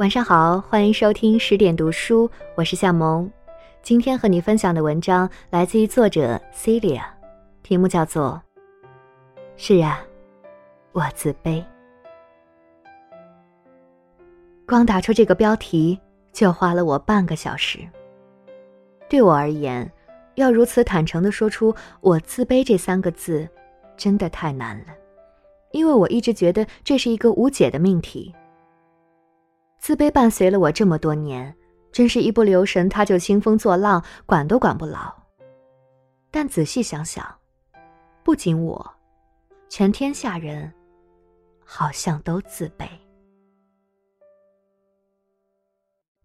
晚上好，欢迎收听十点读书，我是夏萌。今天和你分享的文章来自于作者 Celia，题目叫做《是啊，我自卑》。光打出这个标题就花了我半个小时。对我而言，要如此坦诚的说出“我自卑”这三个字，真的太难了，因为我一直觉得这是一个无解的命题。自卑伴随了我这么多年，真是一不留神他就兴风作浪，管都管不牢。但仔细想想，不仅我，全天下人，好像都自卑。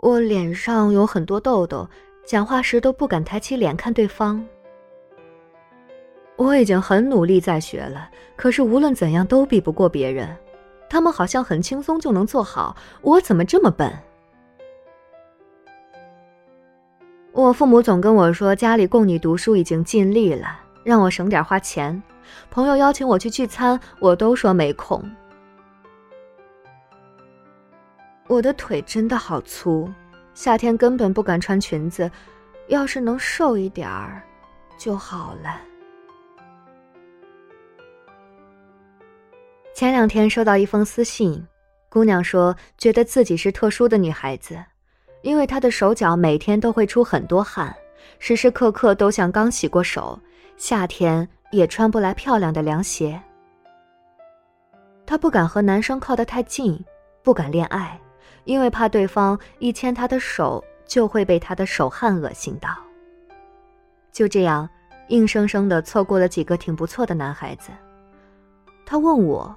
我脸上有很多痘痘，讲话时都不敢抬起脸看对方。我已经很努力在学了，可是无论怎样都比不过别人。他们好像很轻松就能做好，我怎么这么笨？我父母总跟我说，家里供你读书已经尽力了，让我省点花钱。朋友邀请我去聚餐，我都说没空。我的腿真的好粗，夏天根本不敢穿裙子，要是能瘦一点儿就好了。前两天收到一封私信，姑娘说觉得自己是特殊的女孩子，因为她的手脚每天都会出很多汗，时时刻刻都像刚洗过手，夏天也穿不来漂亮的凉鞋。她不敢和男生靠得太近，不敢恋爱，因为怕对方一牵她的手就会被她的手汗恶心到。就这样，硬生生的错过了几个挺不错的男孩子。她问我。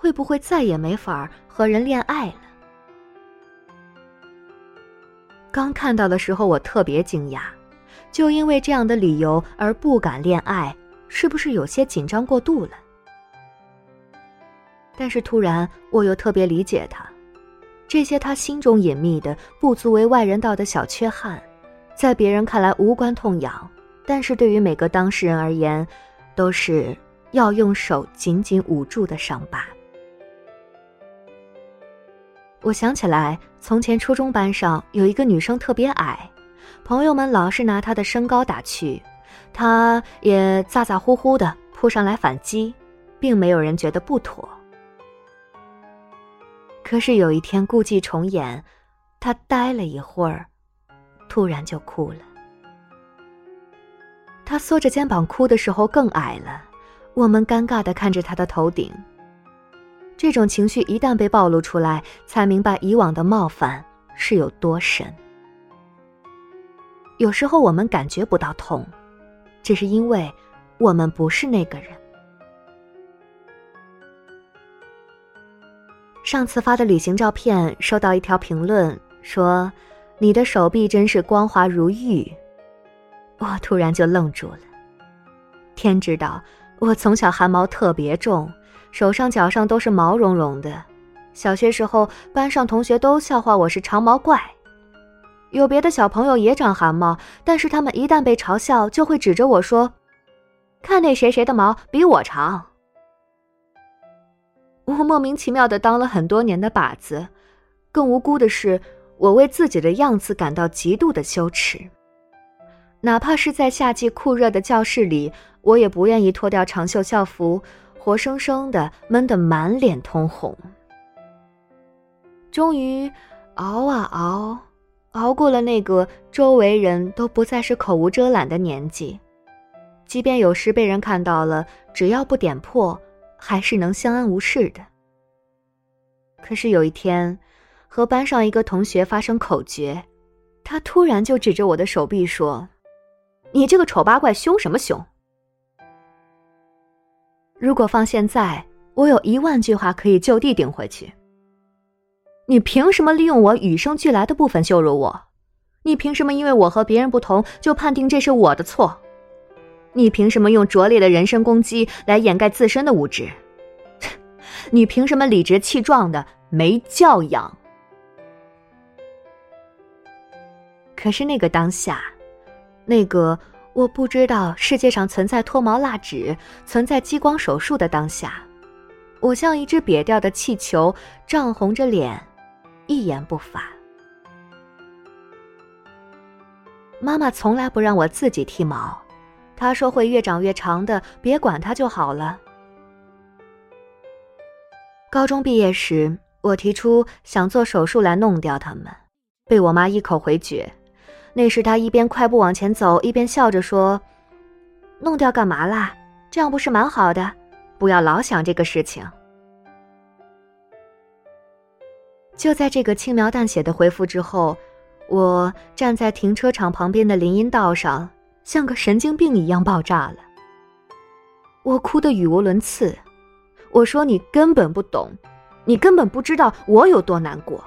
会不会再也没法和人恋爱了？刚看到的时候，我特别惊讶，就因为这样的理由而不敢恋爱，是不是有些紧张过度了？但是突然，我又特别理解他，这些他心中隐秘的、不足为外人道的小缺憾，在别人看来无关痛痒，但是对于每个当事人而言，都是要用手紧紧捂住的伤疤。我想起来，从前初中班上有一个女生特别矮，朋友们老是拿她的身高打趣，她也咋咋呼呼的扑上来反击，并没有人觉得不妥。可是有一天故伎重演，她呆了一会儿，突然就哭了。她缩着肩膀哭的时候更矮了，我们尴尬的看着她的头顶。这种情绪一旦被暴露出来，才明白以往的冒犯是有多深。有时候我们感觉不到痛，只是因为我们不是那个人。上次发的旅行照片，收到一条评论说：“你的手臂真是光滑如玉。”我突然就愣住了。天知道，我从小汗毛特别重。手上脚上都是毛茸茸的，小学时候班上同学都笑话我是长毛怪。有别的小朋友也长汗毛，但是他们一旦被嘲笑，就会指着我说：“看那谁谁的毛比我长。”我莫名其妙的当了很多年的靶子，更无辜的是，我为自己的样子感到极度的羞耻。哪怕是在夏季酷热的教室里，我也不愿意脱掉长袖校服。活生生的闷得满脸通红。终于，熬啊熬，熬过了那个周围人都不再是口无遮拦的年纪，即便有时被人看到了，只要不点破，还是能相安无事的。可是有一天，和班上一个同学发生口角，他突然就指着我的手臂说：“你这个丑八怪，凶什么凶？”如果放现在，我有一万句话可以就地顶回去。你凭什么利用我与生俱来的部分羞辱我？你凭什么因为我和别人不同就判定这是我的错？你凭什么用拙劣的人身攻击来掩盖自身的无知？你凭什么理直气壮的没教养？可是那个当下，那个。我不知道世界上存在脱毛蜡纸、存在激光手术的当下，我像一只瘪掉的气球，涨红着脸，一言不发。妈妈从来不让我自己剃毛，她说会越长越长的，别管它就好了。高中毕业时，我提出想做手术来弄掉它们，被我妈一口回绝。那时他一边快步往前走，一边笑着说：“弄掉干嘛啦？这样不是蛮好的？不要老想这个事情。”就在这个轻描淡写的回复之后。我站在停车场旁边的林荫道上，像个神经病一样爆炸了。我哭得语无伦次。我说：“你根本不懂，你根本不知道我有多难过。”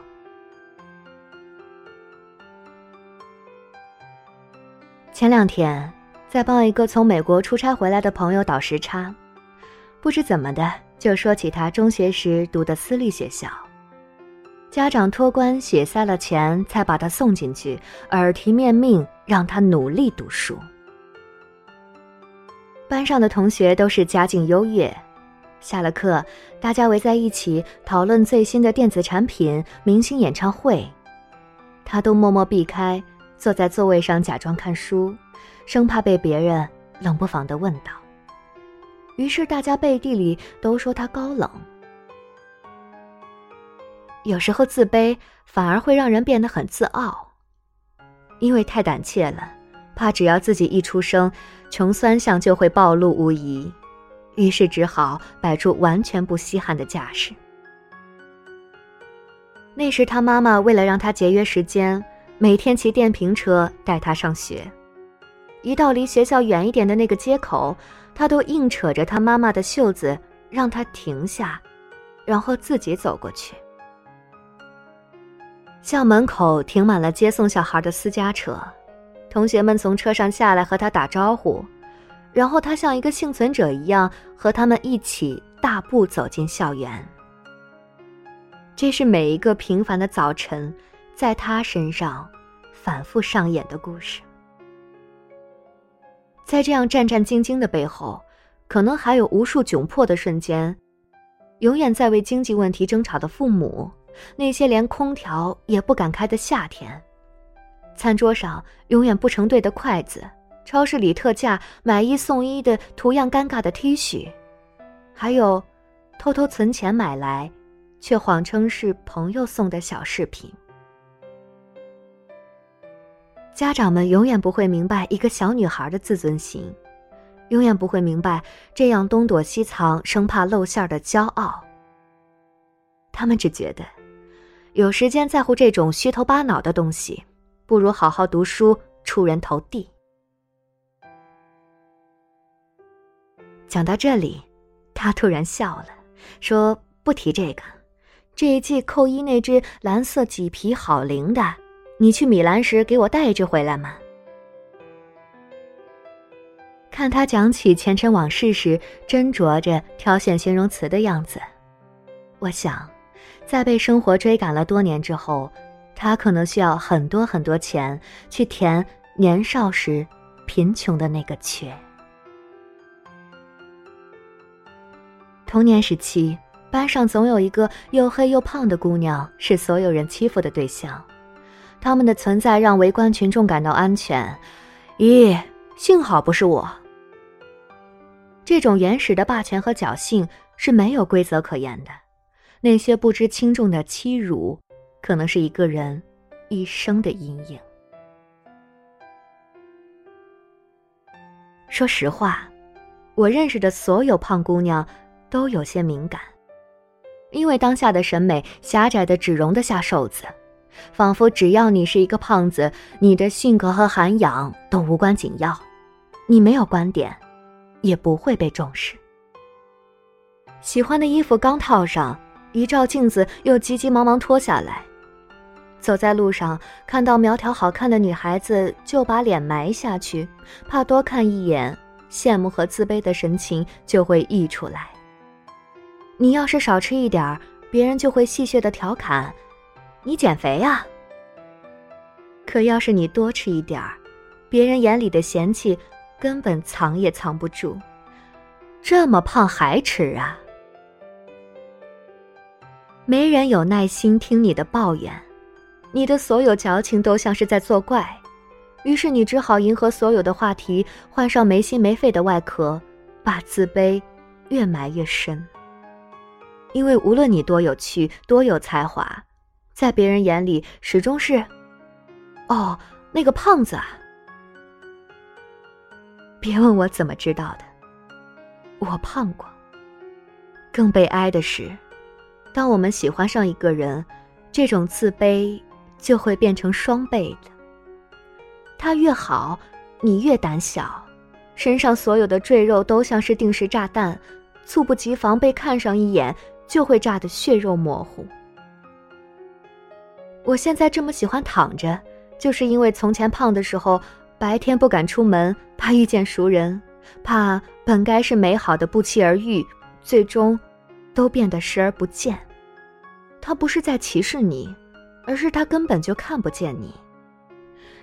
前两天在帮一个从美国出差回来的朋友倒时差，不知怎么的就说起他中学时读的私立学校。家长托关血塞了钱，才把他送进去，耳提面命让他努力读书。班上的同学都是家境优越，下了课，大家围在一起讨论最新的电子产品、明星演唱会，他都默默避开，坐在座位上假装看书，生怕被别人冷不防的问到。于是大家背地里都说他高冷。有时候自卑反而会让人变得很自傲，因为太胆怯了，怕只要自己一出生，穷酸相就会暴露无遗，于是只好摆出完全不稀罕的架势。那时他妈妈为了让他节约时间，每天骑电瓶车带他上学，一到离学校远一点的那个街口，他都硬扯着他妈妈的袖子让他停下，然后自己走过去。校门口停满了接送小孩的私家车，同学们从车上下来和他打招呼，然后他像一个幸存者一样和他们一起大步走进校园。这是每一个平凡的早晨，在他身上反复上演的故事。在这样战战兢兢的背后，可能还有无数窘迫的瞬间，永远在为经济问题争吵的父母。那些连空调也不敢开的夏天，餐桌上永远不成对的筷子，超市里特价买一送一的图样尴尬的 T 恤，还有偷偷存钱买来，却谎称是朋友送的小饰品。家长们永远不会明白一个小女孩的自尊心，永远不会明白这样东躲西藏、生怕露馅的骄傲。他们只觉得。有时间在乎这种虚头巴脑的东西，不如好好读书，出人头地。讲到这里，他突然笑了，说：“不提这个，这一季扣一那只蓝色麂皮好灵的，你去米兰时给我带一只回来吗？”看他讲起前尘往事时斟酌着挑选形容词的样子，我想。在被生活追赶了多年之后，他可能需要很多很多钱去填年少时贫穷的那个缺。童年时期，班上总有一个又黑又胖的姑娘是所有人欺负的对象，他们的存在让围观群众感到安全。咦，幸好不是我。这种原始的霸权和侥幸是没有规则可言的。那些不知轻重的欺辱，可能是一个人一生的阴影。说实话，我认识的所有胖姑娘都有些敏感，因为当下的审美狭窄的只容得下瘦子，仿佛只要你是一个胖子，你的性格和涵养都无关紧要，你没有观点，也不会被重视。喜欢的衣服刚套上。一照镜子，又急急忙忙脱下来。走在路上，看到苗条好看的女孩子，就把脸埋下去，怕多看一眼，羡慕和自卑的神情就会溢出来。你要是少吃一点儿别人就会戏谑的调侃：“你减肥呀。”可要是你多吃一点别人眼里的嫌弃根本藏也藏不住。这么胖还吃啊？没人有耐心听你的抱怨，你的所有矫情都像是在作怪，于是你只好迎合所有的话题，换上没心没肺的外壳，把自卑越埋越深。因为无论你多有趣、多有才华，在别人眼里始终是，哦，那个胖子啊。别问我怎么知道的，我胖过。更悲哀的是，当我们喜欢上一个人，这种自卑就会变成双倍的。他越好，你越胆小，身上所有的赘肉都像是定时炸弹，猝不及防被看上一眼，就会炸得血肉模糊。我现在这么喜欢躺着，就是因为从前胖的时候。白天不敢出门，怕遇见熟人，怕本该是美好的不期而遇，最终都变得视而不见。他不是在歧视你，而是他根本就看不见你。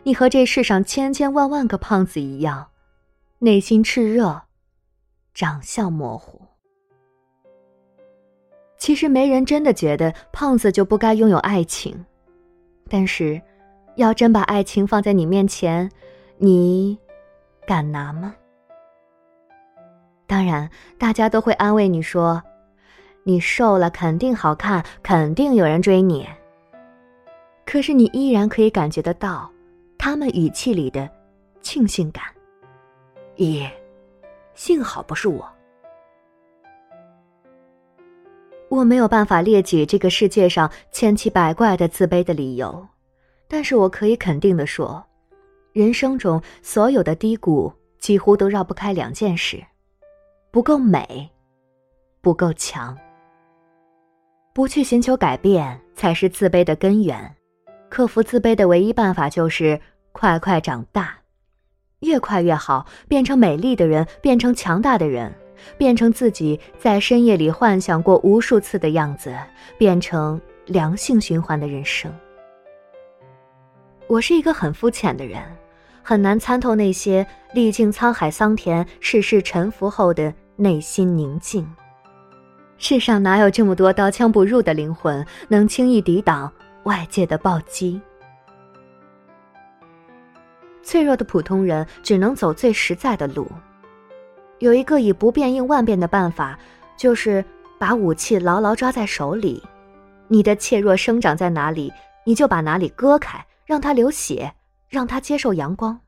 你和这世上千千万万个胖子一样，内心炽热，长相模糊。其实没人真的觉得胖子就不该拥有爱情，但是，要真把爱情放在你面前。你敢拿吗？当然，大家都会安慰你说：“你瘦了肯定好看，肯定有人追你。”可是你依然可以感觉得到，他们语气里的庆幸感。咦，幸好不是我。我没有办法列举这个世界上千奇百怪的自卑的理由，但是我可以肯定的说。人生中所有的低谷，几乎都绕不开两件事：不够美，不够强。不去寻求改变，才是自卑的根源。克服自卑的唯一办法就是快快长大，越快越好，变成美丽的人，变成强大的人，变成自己在深夜里幻想过无数次的样子，变成良性循环的人生。我是一个很肤浅的人。很难参透那些历经沧海桑田、世事沉浮后的内心宁静。世上哪有这么多刀枪不入的灵魂，能轻易抵挡外界的暴击？脆弱的普通人只能走最实在的路。有一个以不变应万变的办法，就是把武器牢牢抓在手里。你的怯弱生长在哪里，你就把哪里割开，让它流血。让它接受阳光。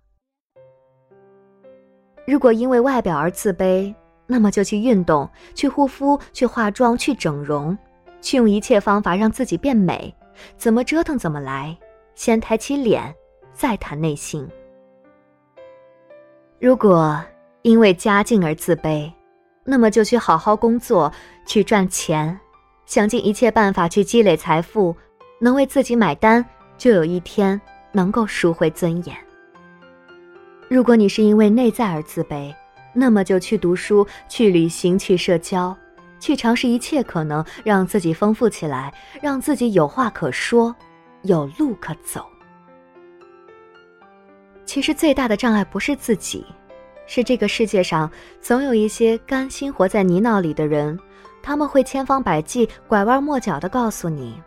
如果因为外表而自卑，那么就去运动，去护肤，去化妆，去整容，去用一切方法让自己变美。怎么折腾怎么来，先抬起脸，再谈内心。如果因为家境而自卑，那么就去好好工作，去赚钱，想尽一切办法去积累财富，能为自己买单，就有一天。能够赎回尊严。如果你是因为内在而自卑，那么就去读书、去旅行、去社交，去尝试一切可能让自己丰富起来，让自己有话可说，有路可走。其实最大的障碍不是自己，是这个世界上总有一些甘心活在泥淖里的人，他们会千方百计、拐弯抹角的告诉你，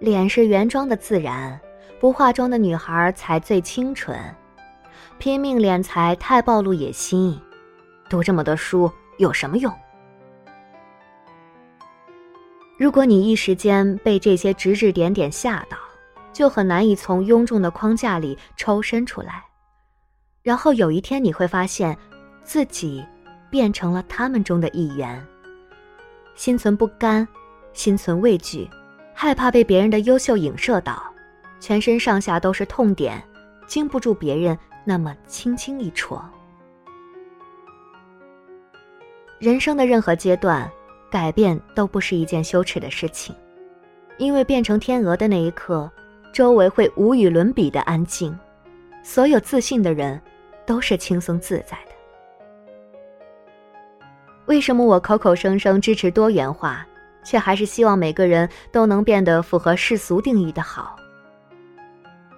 脸是原装的自然。不化妆的女孩才最清纯，拼命敛财太暴露野心，读这么多书有什么用？如果你一时间被这些指指点点吓到，就很难以从臃肿的框架里抽身出来。然后有一天你会发现，自己变成了他们中的一员，心存不甘，心存畏惧，害怕被别人的优秀影射到。全身上下都是痛点，经不住别人那么轻轻一戳。人生的任何阶段，改变都不是一件羞耻的事情，因为变成天鹅的那一刻，周围会无与伦比的安静，所有自信的人，都是轻松自在的。为什么我口口声声支持多元化，却还是希望每个人都能变得符合世俗定义的好？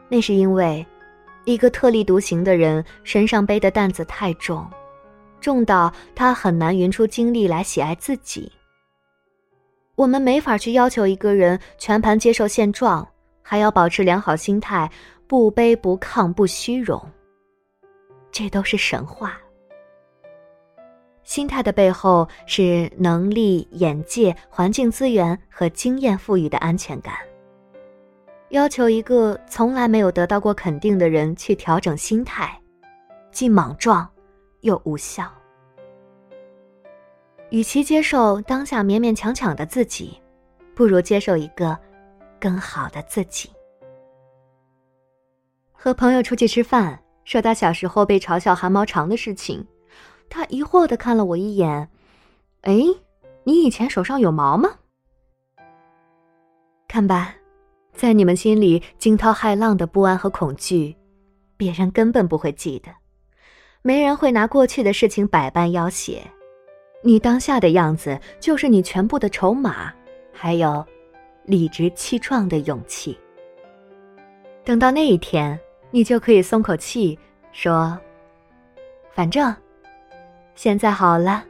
那是因为，一个特立独行的人身上背的担子太重，重到他很难匀出精力来喜爱自己。我们没法去要求一个人全盘接受现状，还要保持良好心态，不卑不亢不虚荣。这都是神话。心态的背后是能力、眼界、环境资源和经验赋予的安全感。要求一个从来没有得到过肯定的人去调整心态，既莽撞又无效。与其接受当下勉勉强强的自己，不如接受一个更好的自己。和朋友出去吃饭，说到小时候被嘲笑汗毛长的事情，他疑惑的看了我一眼：“哎，你以前手上有毛吗？”看吧，在你们心里惊涛骇浪的不安和恐惧，别人根本不会记得，没人会拿过去的事情百般要挟。你当下的样子就是你全部的筹码，还有理直气壮的勇气。等到那一天，你就可以松口气，说：“反正现在好了。”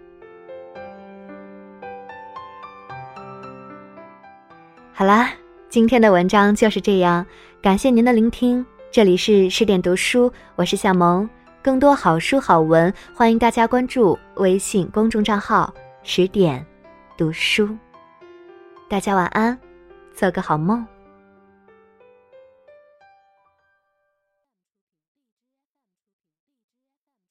好啦，今天的文章就是这样，感谢您的聆听。这里是十点读书，我是夏萌。更多好书好文，欢迎大家关注微信公众账号“十点读书”。大家晚安，做个好梦。